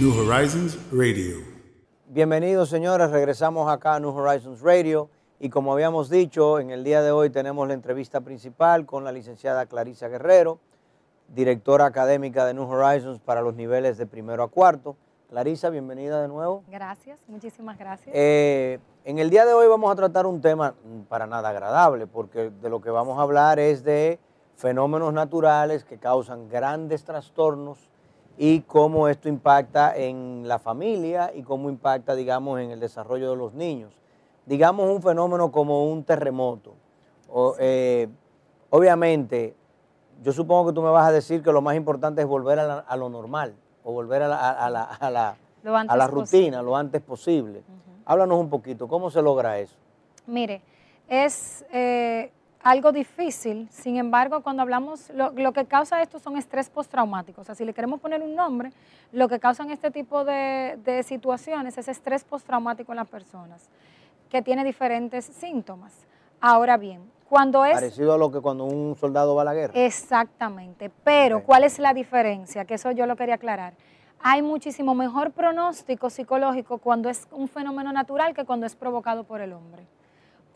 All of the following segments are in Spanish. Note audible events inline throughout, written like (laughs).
New Horizons Radio. Bienvenidos señores, regresamos acá a New Horizons Radio y como habíamos dicho, en el día de hoy tenemos la entrevista principal con la licenciada Clarisa Guerrero, directora académica de New Horizons para los niveles de primero a cuarto. Clarisa, bienvenida de nuevo. Gracias, muchísimas gracias. Eh, en el día de hoy vamos a tratar un tema para nada agradable, porque de lo que vamos a hablar es de fenómenos naturales que causan grandes trastornos y cómo esto impacta en la familia y cómo impacta, digamos, en el desarrollo de los niños. Digamos un fenómeno como un terremoto. Eh, obviamente, yo supongo que tú me vas a decir que lo más importante es volver a, lo normal o volver a la, rutina lo antes posible. Háblanos un poquito, ¿cómo se logra eso? Mire, es... Eh, algo difícil, sin embargo, cuando hablamos, lo, que causa esto son estrés postraumático. O sea, si le queremos poner un nombre, lo que causan este tipo de, situaciones es estrés postraumático en las personas, que tiene diferentes síntomas. Ahora bien, cuando es... Parecido a lo que cuando un soldado va a la guerra. Exactamente, pero ¿cuál es la diferencia? Que eso yo lo quería aclarar. Hay muchísimo mejor pronóstico psicológico cuando es un fenómeno natural que cuando es provocado por el hombre.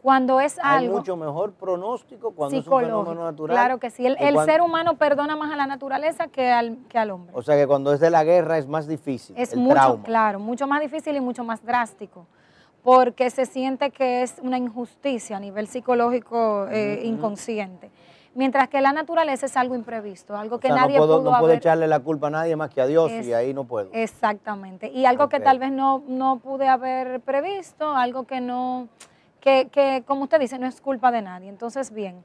Cuando es algo... Hay mucho mejor pronóstico cuando es un fenómeno natural. Claro que sí. El, ser humano perdona más a la naturaleza que al, que al hombre. O sea que cuando es de la guerra es más difícil. Es mucho, claro, mucho más difícil y mucho más drástico. Porque se siente que es una injusticia a nivel psicológico eh, inconsciente. Mientras que la naturaleza es algo imprevisto, algo que nadie no puedo, no puedo echarle la culpa a nadie más que a Dios y ahí no puedo. Exactamente. Y algo que tal vez no, no pude haber previsto, algo que no que, como usted dice, no es culpa de nadie. Entonces, bien,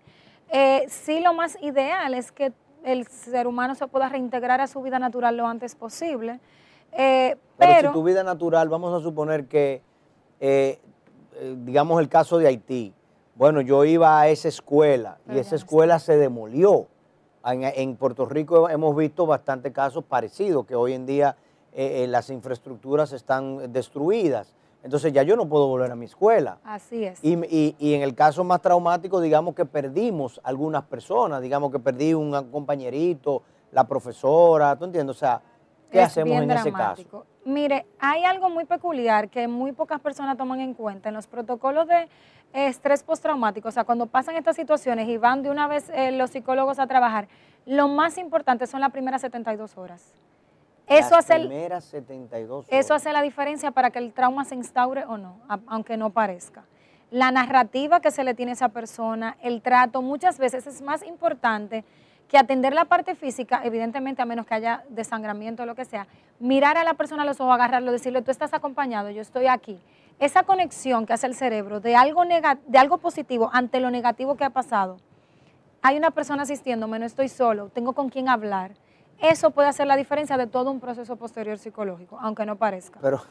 eh, sí lo más ideal es que el ser humano se pueda reintegrar a su vida natural lo antes posible. Eh, pero, si tu vida natural, vamos a suponer que, eh, digamos el caso de Haití, bueno, yo iba a esa escuela y esa escuela se demolió. En, Puerto Rico hemos visto bastantes casos parecidos, que hoy en día las infraestructuras están destruidas. Entonces ya yo no puedo volver a mi escuela. Así es. Y, en el caso más traumático, digamos que perdimos algunas personas, digamos que perdí un compañerito, la profesora, ¿tú entiendes? O sea, ¿qué hacemos en ese caso? Mire, hay algo muy peculiar que muy pocas personas toman en cuenta en los protocolos de estrés postraumático, o sea, cuando pasan estas situaciones y van de una vez eh, los psicólogos a trabajar, lo más importante son las primeras 72 horas. Eso hace, 72 eso hace la diferencia para que el trauma se instaure o no, aunque no parezca. La narrativa que se le tiene a esa persona, el trato, muchas veces es más importante que atender la parte física, evidentemente a menos que haya desangramiento o lo que sea, mirar a la persona a los ojos, agarrarlo, decirle, tú estás acompañado, yo estoy aquí. Esa conexión que hace el cerebro de algo, de algo positivo ante lo negativo que ha pasado. Hay una persona asistiéndome, no estoy solo, tengo con quién hablar eso puede hacer la diferencia de todo un proceso posterior psicológico, aunque no parezca. Pero,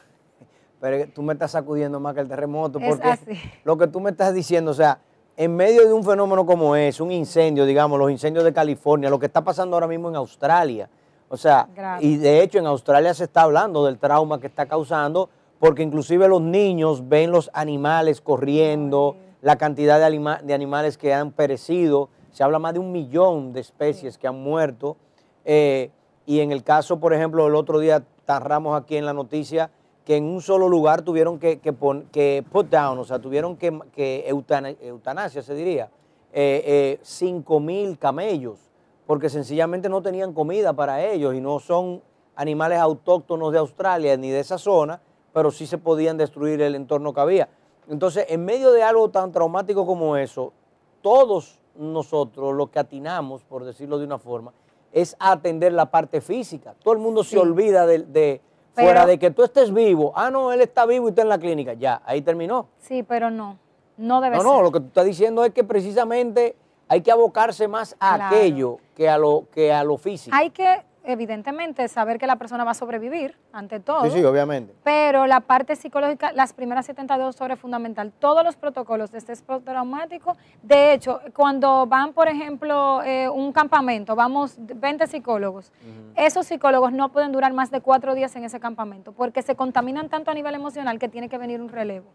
pero tú me estás sacudiendo más que el terremoto, porque lo que tú me estás diciendo, o sea, en medio de un fenómeno como es, un incendio, digamos, los incendios de California, lo que está pasando ahora mismo en Australia, o sea, y de hecho en Australia se está hablando del trauma que está causando, porque inclusive los niños ven los animales corriendo, la cantidad de, de, animales que han perecido, se habla más de un millón de especies que han muerto. Eh, y en el caso, por ejemplo, el otro día tarramos aquí en la noticia que en un solo lugar tuvieron que, que, put down, o sea, tuvieron que, que eutanasia, se diría, eh, eh, mil camellos, porque sencillamente no tenían comida para ellos y no son animales autóctonos de Australia ni de esa zona, pero sí se podían destruir el entorno que había. Entonces, en medio de algo tan traumático como eso, todos nosotros lo que atinamos, por decirlo de una forma, es atender la parte física. Todo el mundo se olvida de, fuera de que tú estés vivo. Ah, no, él está vivo y está en la clínica. Ya, ahí terminó. Sí, pero no. No debe ser. No, no, lo que tú estás diciendo es que precisamente hay que abocarse más a aquello que a lo que a lo físico. Hay que evidentemente, saber que la persona va a sobrevivir, ante todo. Sí, sí, obviamente. Pero la parte psicológica, las primeras 72 horas es fundamental. Todos los protocolos de estrés postraumático, de hecho, cuando van, por ejemplo, eh, un campamento, vamos 20 psicólogos, esos psicólogos no pueden durar más de cuatro días en ese campamento, porque se contaminan tanto a nivel emocional que tiene que venir un relevo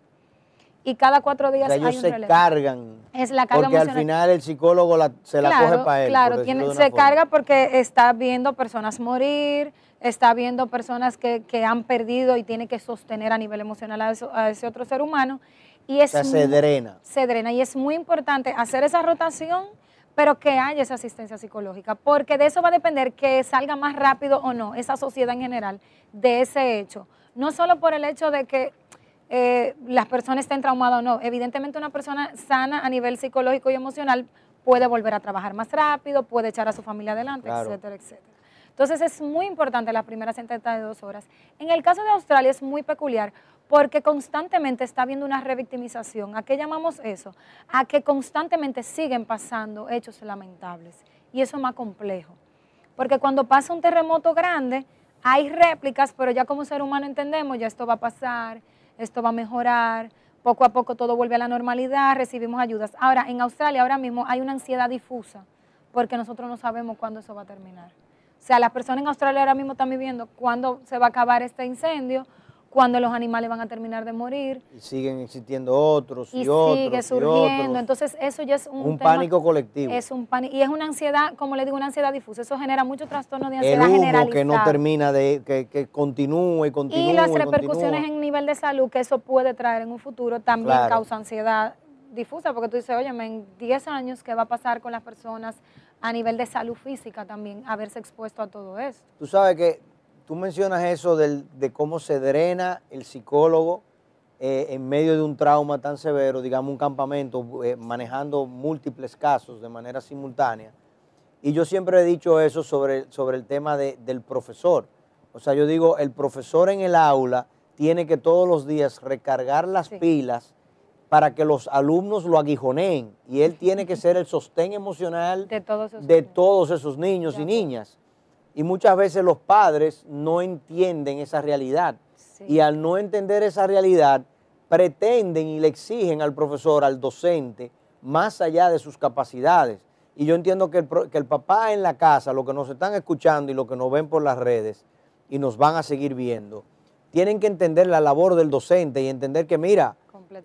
y cada cuatro días hay un se cargan. Es la carga Porque al final el psicólogo se la coge para él. Claro, se carga porque está viendo personas morir, está viendo personas que, han perdido y tiene que sostener a nivel emocional a, ese otro ser humano. Y es se drena. Se drena y es muy importante hacer esa rotación, pero que haya esa asistencia psicológica, porque de eso va a depender que salga más rápido o no esa sociedad en general de ese hecho. No solo por el hecho de que eh, las personas estén traumadas o no. Evidentemente una persona sana a nivel psicológico y emocional puede volver a trabajar más rápido, puede echar a su familia adelante, etcétera, etcétera. Entonces es muy importante las primeras 72 horas. En el caso de Australia es muy peculiar porque constantemente está habiendo una revictimización. ¿A qué llamamos eso? A que constantemente siguen pasando hechos lamentables. Y eso es más complejo. Porque cuando pasa un terremoto grande, hay réplicas, pero ya como ser humano entendemos, ya esto va a pasar, esto va a mejorar, poco a poco todo vuelve a la normalidad, recibimos ayudas. Ahora, en Australia ahora mismo hay una ansiedad difusa porque nosotros no sabemos cuándo eso va a terminar. O sea, las personas en Australia ahora mismo están viviendo cuándo se va a acabar este incendio, cuando los animales van a terminar de morir. Y siguen existiendo otros y, y otros. Sigue surgiendo. Entonces, eso ya es un. Un pánico colectivo. Es un pánico. Y es una ansiedad, como le digo, una ansiedad difusa. Eso genera mucho trastorno de ansiedad El humo que no termina de. que, que continúe y continúe. Y las repercusiones en nivel de salud que eso puede traer en un futuro también causa ansiedad difusa, porque tú dices, oye, en 10 años, ¿qué va a pasar con las personas a nivel de salud física también, haberse expuesto a todo esto? Tú sabes que tú mencionas eso de cómo se drena el psicólogo eh, en medio de un trauma tan severo, digamos un campamento, eh, manejando múltiples casos de manera simultánea. Y yo siempre he dicho eso sobre, sobre el tema del profesor. O sea, yo digo, el profesor en el aula tiene que todos los días recargar las pilas para que los alumnos lo aguijoneen. Y él tiene que ser el sostén emocional de todos esos, niños y niñas. Y muchas veces los padres no entienden esa realidad. Y al no entender esa realidad, pretenden y le exigen al profesor, al docente, más allá de sus capacidades. Y yo entiendo que el, que el papá en la casa, lo que nos están escuchando y lo que nos ven por las redes y nos van a seguir viendo, tienen que entender la labor del docente y entender que, mira,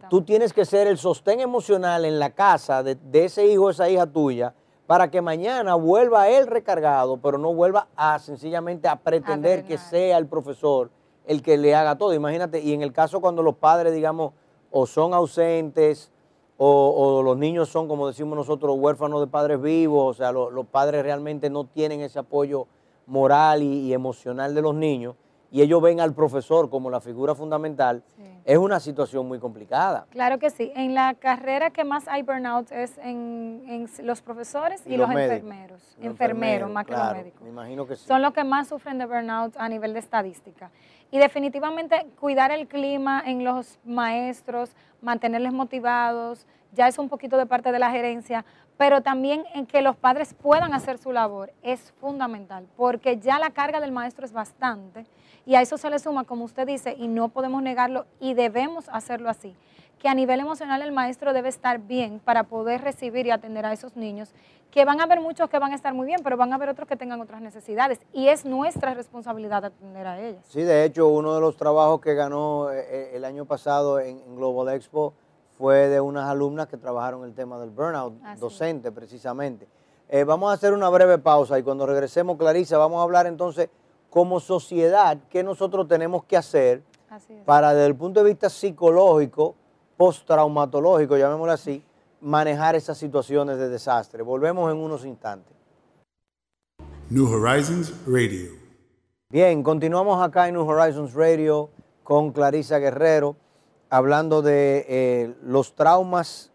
tú tienes que ser el sostén emocional en la casa de, de ese hijo o esa hija tuya para que mañana vuelva él recargado, pero no vuelva a sencillamente a pretender que sea el profesor el que le haga todo. Imagínate, y en el caso cuando los padres, digamos, o son ausentes, o, los niños son, como decimos nosotros, huérfanos de padres vivos, o sea, los padres realmente no tienen ese apoyo moral y emocional de los niños, y ellos ven al profesor como la figura fundamental, es una situación muy complicada. Claro que sí. En la carrera que más hay burnout es en, los profesores y, los, enfermeros. enfermeros, más que los médicos. Me imagino que sí. Son los que más sufren de burnout a nivel de estadística. Y definitivamente cuidar el clima en los maestros, mantenerles motivados, ya es un poquito de parte de la gerencia, pero también en que los padres puedan hacer su labor es fundamental, porque ya la carga del maestro es bastante y a eso se le suma, como usted dice, y no podemos negarlo y debemos hacerlo así, que a nivel emocional el maestro debe estar bien para poder recibir y atender a esos niños, que van a haber muchos que van a estar muy bien, pero van a haber otros que tengan otras necesidades y es nuestra responsabilidad atender a ellas. Sí, de hecho, uno de los trabajos que ganó eh, eh, el año pasado en, Global Expo fue de unas alumnas que trabajaron el tema del burnout docente precisamente. Eh, vamos a hacer una breve pausa y cuando regresemos, Clarisa, vamos a hablar entonces como sociedad, qué nosotros tenemos que hacer para, desde el punto de vista psicológico, postraumatológico, llamémoslo así, manejar esas situaciones de desastre. Volvemos en unos instantes. New Horizons Radio. Bien, continuamos acá en New Horizons Radio con Clarisa Guerrero, hablando de eh, los traumas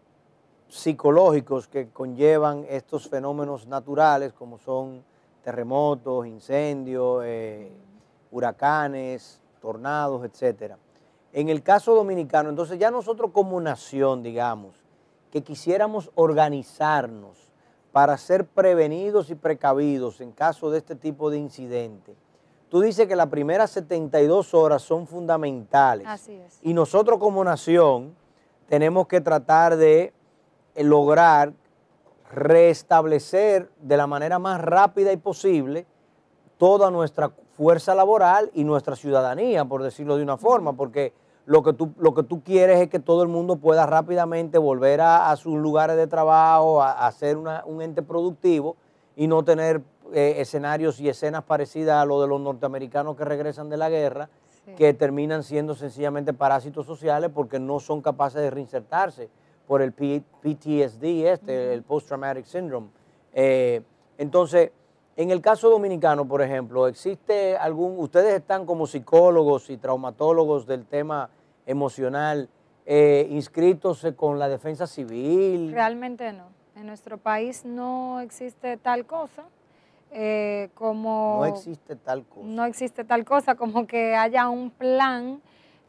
psicológicos que conllevan estos fenómenos naturales como son terremotos, incendios, eh, huracanes, tornados, etcétera. En el caso dominicano, entonces ya nosotros como nación, digamos, que quisiéramos organizarnos para ser prevenidos y precavidos en caso de este tipo de incidente. Tú dices que las primeras 72 horas son fundamentales. Así es. Y nosotros como nación tenemos que tratar de lograr restablecer de la manera más rápida y posible toda nuestra fuerza laboral y nuestra ciudadanía, por decirlo de una forma, porque lo que tú, lo que tú quieres es que todo el mundo pueda rápidamente volver a, sus lugares de trabajo, a, ser un ente productivo y no tener eh, escenarios y escenas parecidas a lo de los norteamericanos que regresan de la guerra, que terminan siendo sencillamente parásitos sociales porque no son capaces de reinsertarse por el PTSD, este, el Post Traumatic Syndrome. Eh, entonces, en el caso dominicano, por ejemplo, ¿existe algún, ustedes están como psicólogos y traumatólogos del tema emocional eh, inscritos con la defensa civil? Realmente no. En nuestro país no existe tal cosa. Eh, como no existe tal cosa. No existe tal cosa como que haya un plan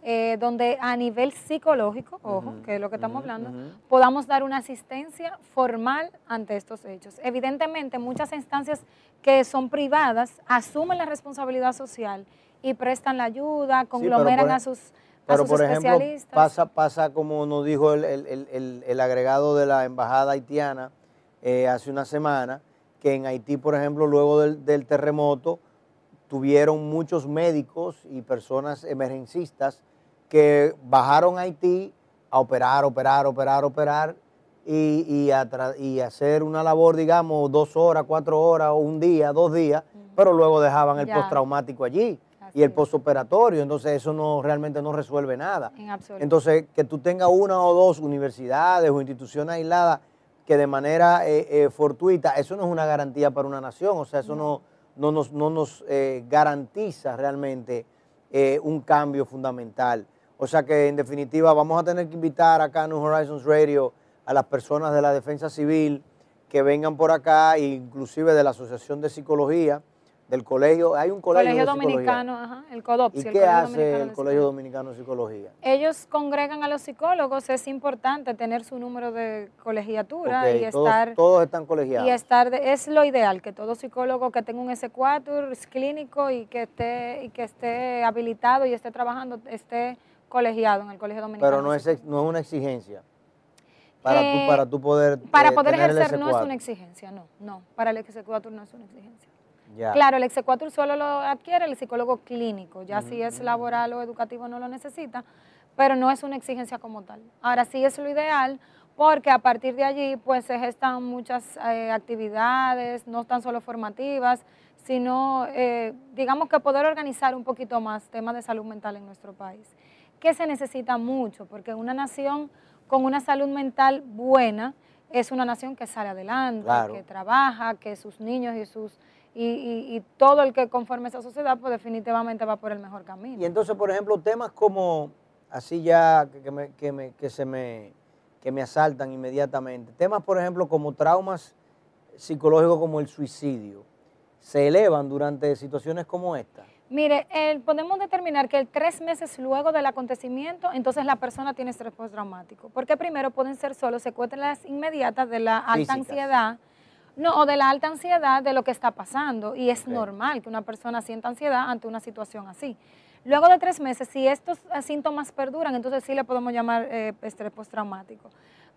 eh, donde a nivel psicológico, ojo, que es lo que estamos hablando, podamos dar una asistencia formal ante estos hechos. Evidentemente, muchas instancias que son privadas asumen la responsabilidad social y prestan la ayuda, conglomeran a sus, pero por ejemplo, pasa, pasa como nos dijo el, agregado de la embajada haitiana eh, hace una semana, que en Haití, por ejemplo, luego del terremoto, tuvieron muchos médicos y personas emergencistas que bajaron a Haití a operar, operar, operar, operar y, y, hacer una labor, digamos, dos horas, cuatro horas, o un día, dos días, pero luego dejaban el postraumático allí y el postoperatorio, entonces eso no realmente no resuelve nada. entonces, que tú tengas una o dos universidades o instituciones aisladas que de manera eh, eh, fortuita, eso no es una garantía para una nación, o sea, eso no, no, nos, no nos eh, garantiza realmente un cambio fundamental. O sea que en definitiva vamos a tener que invitar acá en New Horizons Radio a las personas de la defensa civil que vengan por acá, inclusive de la Asociación de Psicología, del colegio, hay un colegio, colegio dominicano, ajá, el CODOP. ¿Y qué hace el Colegio Dominicano de Psicología? Ellos congregan a los psicólogos, es importante tener su número de colegiatura y estar... Todos están colegiados. Y estar, es lo ideal, que todo psicólogo que tenga un S4 es clínico y que esté, y que esté habilitado y esté trabajando, esté colegiado en el Colegio Dominicano. Pero no es, no es una exigencia. Para, tú, para tú poder. Para eh, poder ejercer no es una exigencia, no, no. Para el exequatur no es una exigencia. Claro, el exequatur solo lo adquiere el psicólogo clínico, ya si es laboral o educativo no lo necesita, pero no es una exigencia como tal. Ahora sí es lo ideal porque a partir de allí pues se gestan muchas eh, actividades, no tan solo formativas, sino eh, digamos que poder organizar un poquito más temas de salud mental en nuestro país que se necesita mucho, porque una nación con una salud mental buena es una nación que sale adelante, que trabaja, que sus niños y sus y, todo el que conforme esa sociedad, pues definitivamente va por el mejor camino. Y entonces, por ejemplo, temas como, así ya que, me, que, me, que se me, que me asaltan inmediatamente, temas, por ejemplo, como traumas psicológicos como el suicidio, se elevan durante situaciones como esta. Mire, podemos determinar que tres meses luego del acontecimiento, entonces la persona tiene estrés postraumático. Porque primero pueden ser solo secuelas inmediatas de la alta ansiedad, no, o de la alta ansiedad de lo que está pasando. Y es normal que una persona sienta ansiedad ante una situación así. Luego de tres meses, si estos eh, síntomas perduran, entonces sí le podemos llamar eh, estrés postraumático.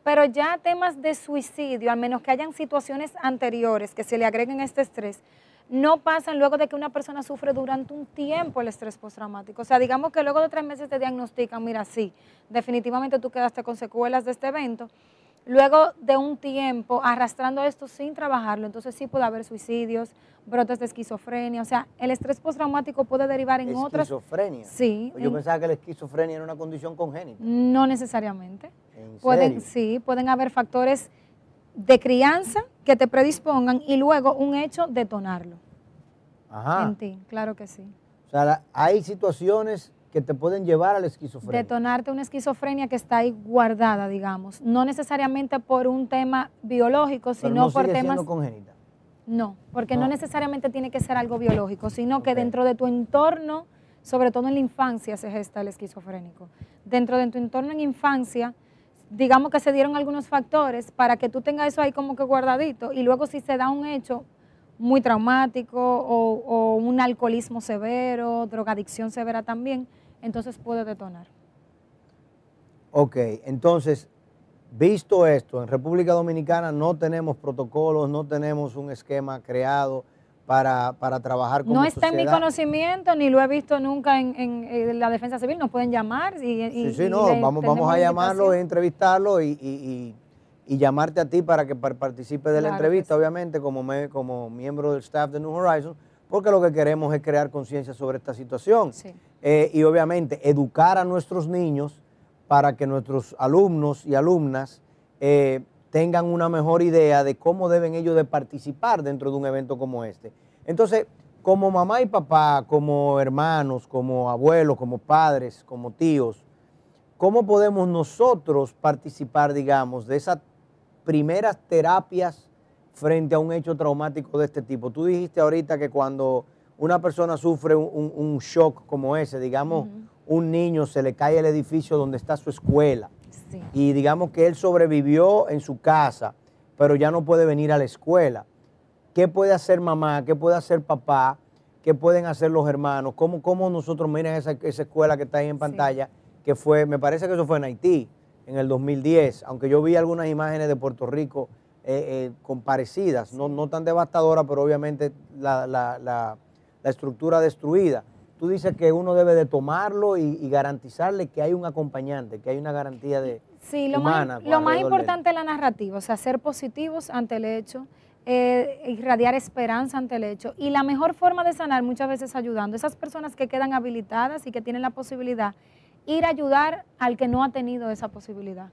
Pero ya temas de suicidio, al menos que hayan situaciones anteriores que se le agreguen este estrés, no pasan luego de que una persona sufre durante un tiempo el estrés postraumático. O sea, digamos que luego de tres meses te diagnostican, mira, sí, definitivamente tú quedaste con secuelas de este evento. Luego de un tiempo arrastrando esto sin trabajarlo, entonces sí puede haber suicidios, brotes de esquizofrenia. O sea, el estrés postraumático puede derivar en otras. ¿Esquizofrenia? Sí. Yo pensaba que la esquizofrenia era una condición congénita. No necesariamente. pueden, Sí, pueden haber factores de crianza que te predispongan y luego un hecho detonarlo. Ajá. En ti, claro que sí. O sea, hay situaciones que te pueden llevar a la esquizofrenia. Detonarte una esquizofrenia que está ahí guardada, digamos. No necesariamente por un tema biológico, sino por temas. Siendo congénita. No, porque no. necesariamente tiene que ser algo biológico, sino que dentro de tu entorno, sobre todo en la infancia, se gesta el esquizofrénico. Dentro de tu entorno en infancia, digamos que se dieron algunos factores para que tú tengas eso ahí como que guardadito y luego si se da un hecho muy traumático o, un alcoholismo severo, drogadicción severa también, entonces puede detonar. Ok, entonces, visto esto, en República Dominicana no tenemos protocolos, no tenemos un esquema creado para, para trabajar con No está en mi conocimiento, ni lo he visto nunca en, la defensa civil, nos pueden llamar. Y, sí, sí, no, vamos, vamos a llamarlo, entrevistarlo y, llamarte a ti para que participe de la entrevista, obviamente, como, como miembro del staff de New Horizons, porque lo que queremos es crear conciencia sobre esta situación. Eh, y obviamente educar a nuestros niños para que nuestros alumnos y alumnas eh, tengan una mejor idea de cómo deben ellos de participar dentro de un evento como este. Entonces, como mamá y papá, como hermanos, como abuelos, como padres, como tíos, ¿cómo podemos nosotros participar, digamos, de esas primeras terapias frente a un hecho traumático de este tipo? Tú dijiste ahorita que cuando una persona sufre un, shock como ese, digamos, un niño se le cae el edificio donde está su escuela, y digamos que él sobrevivió en su casa, pero ya no puede venir a la escuela. ¿Qué puede hacer mamá? ¿Qué puede hacer papá? ¿Qué pueden hacer los hermanos? ¿Cómo, cómo nosotros, miren esa, esa escuela que está ahí en pantalla, que fue, me parece que eso fue en Haití, en el 2010, aunque yo vi algunas imágenes de Puerto Rico eh, eh, con parecidas, no, no tan devastadoras, pero obviamente la, la, la, la estructura destruida tú dices que uno debe de tomarlo y, garantizarle que hay un acompañante, que hay una garantía de sí, lo Más, lo más importante es la narrativa, o sea, ser positivos ante el hecho, eh, irradiar esperanza ante el hecho. Y la mejor forma de sanar muchas veces ayudando. Esas personas que quedan habilitadas y que tienen la posibilidad, ir a ayudar al que no ha tenido esa posibilidad.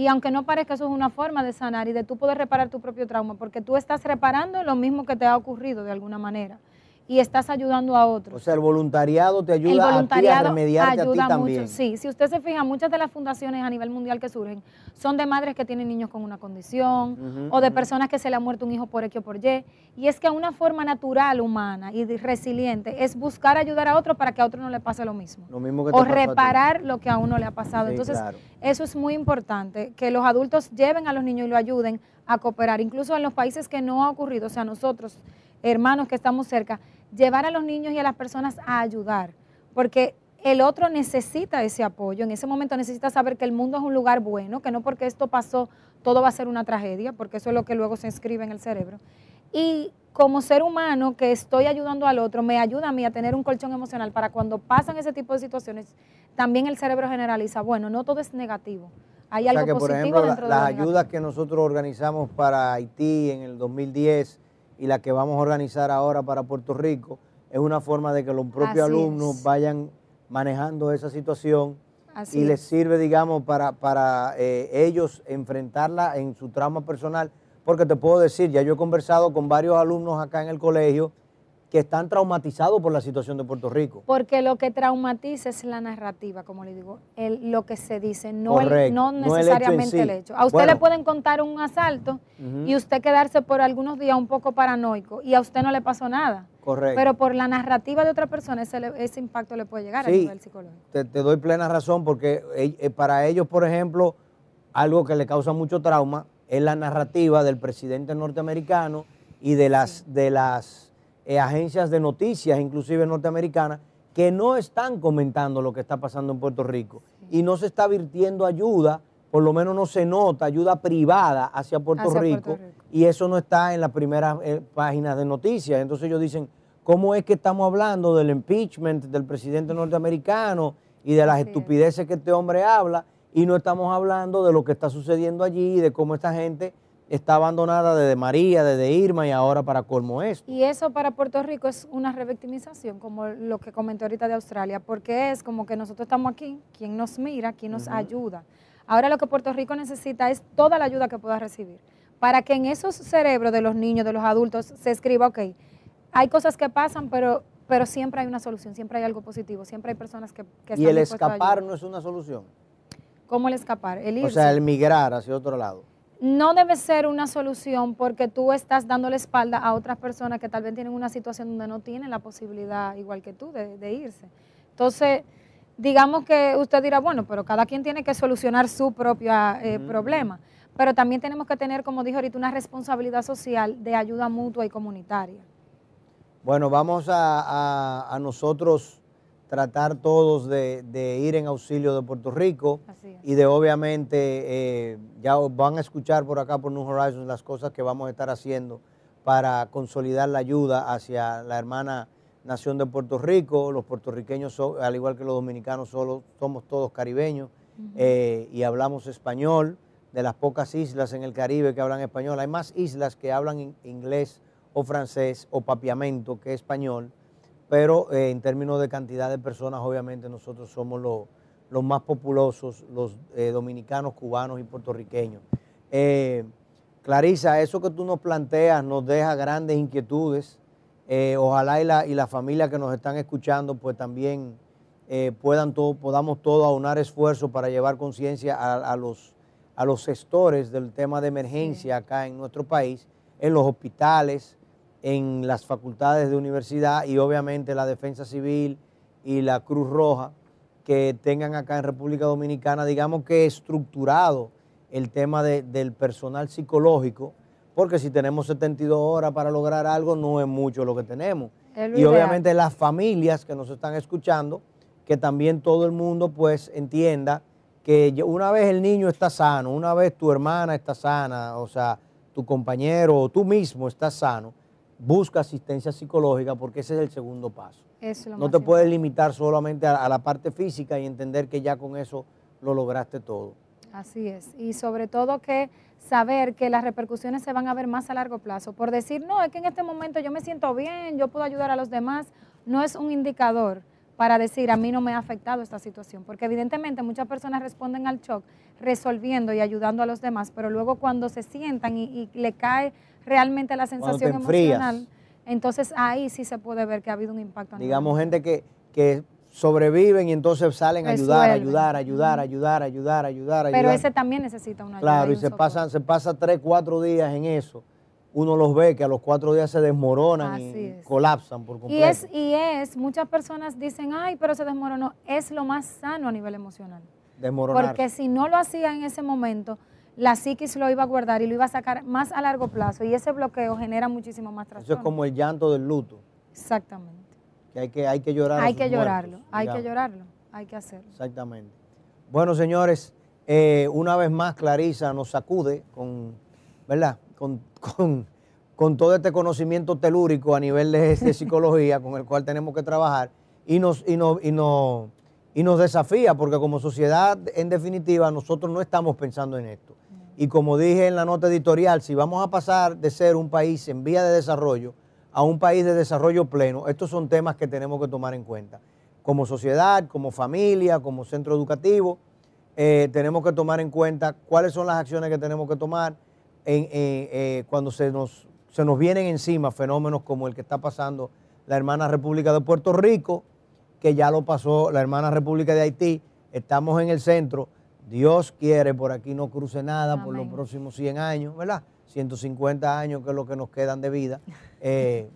Y aunque no parezca, eso es una forma de sanar y de tú poder reparar tu propio trauma, porque tú estás reparando lo mismo que te ha ocurrido de alguna manera y estás ayudando a otros. O sea, el voluntariado te ayuda a, ti a remediarte ayuda a ti también. Mucho, sí, si usted se fija, muchas de las fundaciones a nivel mundial que surgen son de madres que tienen niños con una condición o de personas que se le ha muerto un hijo por X o por Y. Y es que una forma natural, humana y resiliente es buscar ayudar a otro para que a otro no le pase lo mismo. Lo mismo que o reparar lo que a uno le ha pasado. Entonces, eso es muy importante, que los adultos lleven a los niños y lo ayuden a cooperar. Incluso en los países que no ha ocurrido, o sea, nosotros, hermanos que estamos cerca, llevar a los niños y a las personas a ayudar, porque el otro necesita ese apoyo, en ese momento necesita saber que el mundo es un lugar bueno, que no porque esto pasó todo va a ser una tragedia, porque eso es lo que luego se inscribe en el cerebro. Y como ser humano que estoy ayudando al otro, me ayuda a mí a tener un colchón emocional para cuando pasan ese tipo de situaciones, también el cerebro generaliza, bueno, no todo es negativo. Hay algo que, por ejemplo, dentro las ayudas que nosotros organizamos para Haití en el 2010 y la que vamos a organizar ahora para Puerto Rico es una forma de que los propios alumnos vayan manejando esa situación y les sirve, digamos, para, para eh, ellos enfrentarla en su trauma personal. Porque te puedo decir, ya yo he conversado con varios alumnos acá en el colegio que están traumatizados por la situación de Puerto Rico. Porque lo que traumatiza es la narrativa, como le digo, el, lo que se dice, no, no necesariamente el hecho, A usted le pueden contar un asalto y usted quedarse por algunos días un poco paranoico y a usted no le pasó nada. Correcto. Pero por la narrativa de otra persona ese, impacto le puede llegar a nivel psicológico. Te, te, doy plena razón porque eh, eh, para ellos, por ejemplo, algo que le causa mucho trauma es la narrativa del presidente norteamericano y de las, de las eh, agencias de noticias, inclusive norteamericanas, que no están comentando lo que está pasando en Puerto Rico. Y no se está virtiendo ayuda, por lo menos no se nota ayuda privada hacia Puerto, Rico, y eso no está en las primeras eh, páginas de noticias. Entonces ellos dicen, ¿cómo es que estamos hablando del impeachment del presidente norteamericano y de las estupideces que este hombre habla y no estamos hablando de lo que está sucediendo allí, de cómo esta gente está abandonada desde María, desde Irma y ahora para colmo esto. Y eso para Puerto Rico es una revictimización, como lo que comenté ahorita de Australia, porque es como que nosotros estamos aquí, quien nos mira, quien nos ayuda. Ahora lo que Puerto Rico necesita es toda la ayuda que pueda recibir, para que en esos cerebros de los niños, de los adultos, se escriba, ok, hay cosas que pasan, pero, pero siempre hay una solución, siempre hay algo positivo, siempre hay personas que... que y el escapar no es una solución. ¿Cómo el escapar? El irse. O sea, el migrar hacia otro lado no debe ser una solución porque tú estás dando la espalda a otras personas que tal vez tienen una situación donde no tienen la posibilidad, igual que tú, de, irse. Entonces, digamos que usted dirá, bueno, pero cada quien tiene que solucionar su propio eh, problema. Pero también tenemos que tener, como dijo ahorita, una responsabilidad social de ayuda mutua y comunitaria. Bueno, vamos a, nosotros tratar todos de, ir en auxilio de Puerto Rico y de obviamente, eh, ya van a escuchar por acá por New Horizons las cosas que vamos a estar haciendo para consolidar la ayuda hacia la hermana nación de Puerto Rico, los puertorriqueños, al igual que los dominicanos, solo, somos todos caribeños eh, y hablamos español, de las pocas islas en el Caribe que hablan español. Hay más islas que hablan inglés o francés o papiamento que español, pero eh, en términos de cantidad de personas, obviamente nosotros somos los más populosos, los eh, dominicanos, cubanos y puertorriqueños. Clarisa, eso que tú nos planteas nos deja grandes inquietudes eh, ojalá y la, y la, familia que nos están escuchando pues también eh, puedan todo, podamos todos aunar esfuerzos para llevar conciencia a, los, a los gestores del tema de emergencia acá en nuestro país, en los hospitales, en las facultades de universidad y obviamente la Defensa Civil y la Cruz Roja que tengan acá en República Dominicana, digamos que estructurado el tema del personal psicológico porque si tenemos 72 horas para lograr algo, no es mucho lo que tenemos. y obviamente las familias que nos están escuchando, que también todo el mundo pues entienda que una vez el niño está sano, una vez tu hermana está sana, o sea, tu compañero o tú mismo estás sano, busca asistencia psicológica porque ese es el segundo paso. no te puedes limitar solamente a la parte física y entender que ya con eso lo lograste todo. Así es. Y sobre todo que saber que las repercusiones se van a ver más a largo plazo. Por decir, no, es que en este momento yo me siento bien, yo puedo ayudar a los demás, no es un indicador para decir a mí no me ha afectado esta situación, porque evidentemente muchas personas responden al shock resolviendo y ayudando a los demás, pero luego cuando se sientan y, le cae realmente la sensación emocional, entonces ahí sí se puede ver que ha habido un impacto. Digamos, gente que, que sobreviven y entonces salen a ayudar, ayudar, ayudar, ayudar, ayudar, ayudar, ayudar. Pero ese también necesita una ayuda. Claro, y, se pasan, se pasa tres, cuatro días en eso. Uno los ve que a los cuatro días se desmoronan y colapsan por completo. Y es, y es, muchas personas dicen, ay, pero se desmoronó. Es lo más sano a nivel emocional. Desmoronar. Porque si no lo hacía en ese momento, la psiquis lo iba a guardar y lo iba a sacar más a largo plazo. Y ese bloqueo genera muchísimo más trastorno. Eso es como el llanto del luto. Exactamente que hay que, hay que llorar. Hay que llorarlo, hay que llorarlo, hay que hacerlo. Exactamente. Bueno, señores, eh, una vez más Clarisa nos sacude con, ¿verdad? Con, con, todo este conocimiento telúrico a nivel de, psicología con el cual tenemos que trabajar y nos, y, no, y, no, y nos desafía, porque como sociedad, en definitiva, nosotros no estamos pensando en esto. Y como dije en la nota editorial, si vamos a pasar de ser un país en vía de desarrollo a un país de desarrollo pleno, estos son temas que tenemos que tomar en cuenta. Como sociedad, como familia, como centro educativo, eh, tenemos que tomar en cuenta cuáles son las acciones que tenemos que tomar eh, cuando se nos, se nos vienen encima fenómenos como el que está pasando la hermana República de Puerto Rico, que ya lo pasó la hermana República de Haití, estamos en el centro, Dios quiere, por aquí no cruce nada por los próximos 100 años, ¿verdad? 150 años, que es lo que nos quedan de vida, (laughs) eh,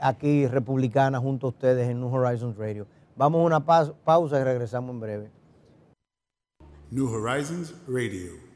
aquí republicana junto a ustedes en New Horizons Radio. Vamos a una pausa y regresamos en breve. New Horizons Radio.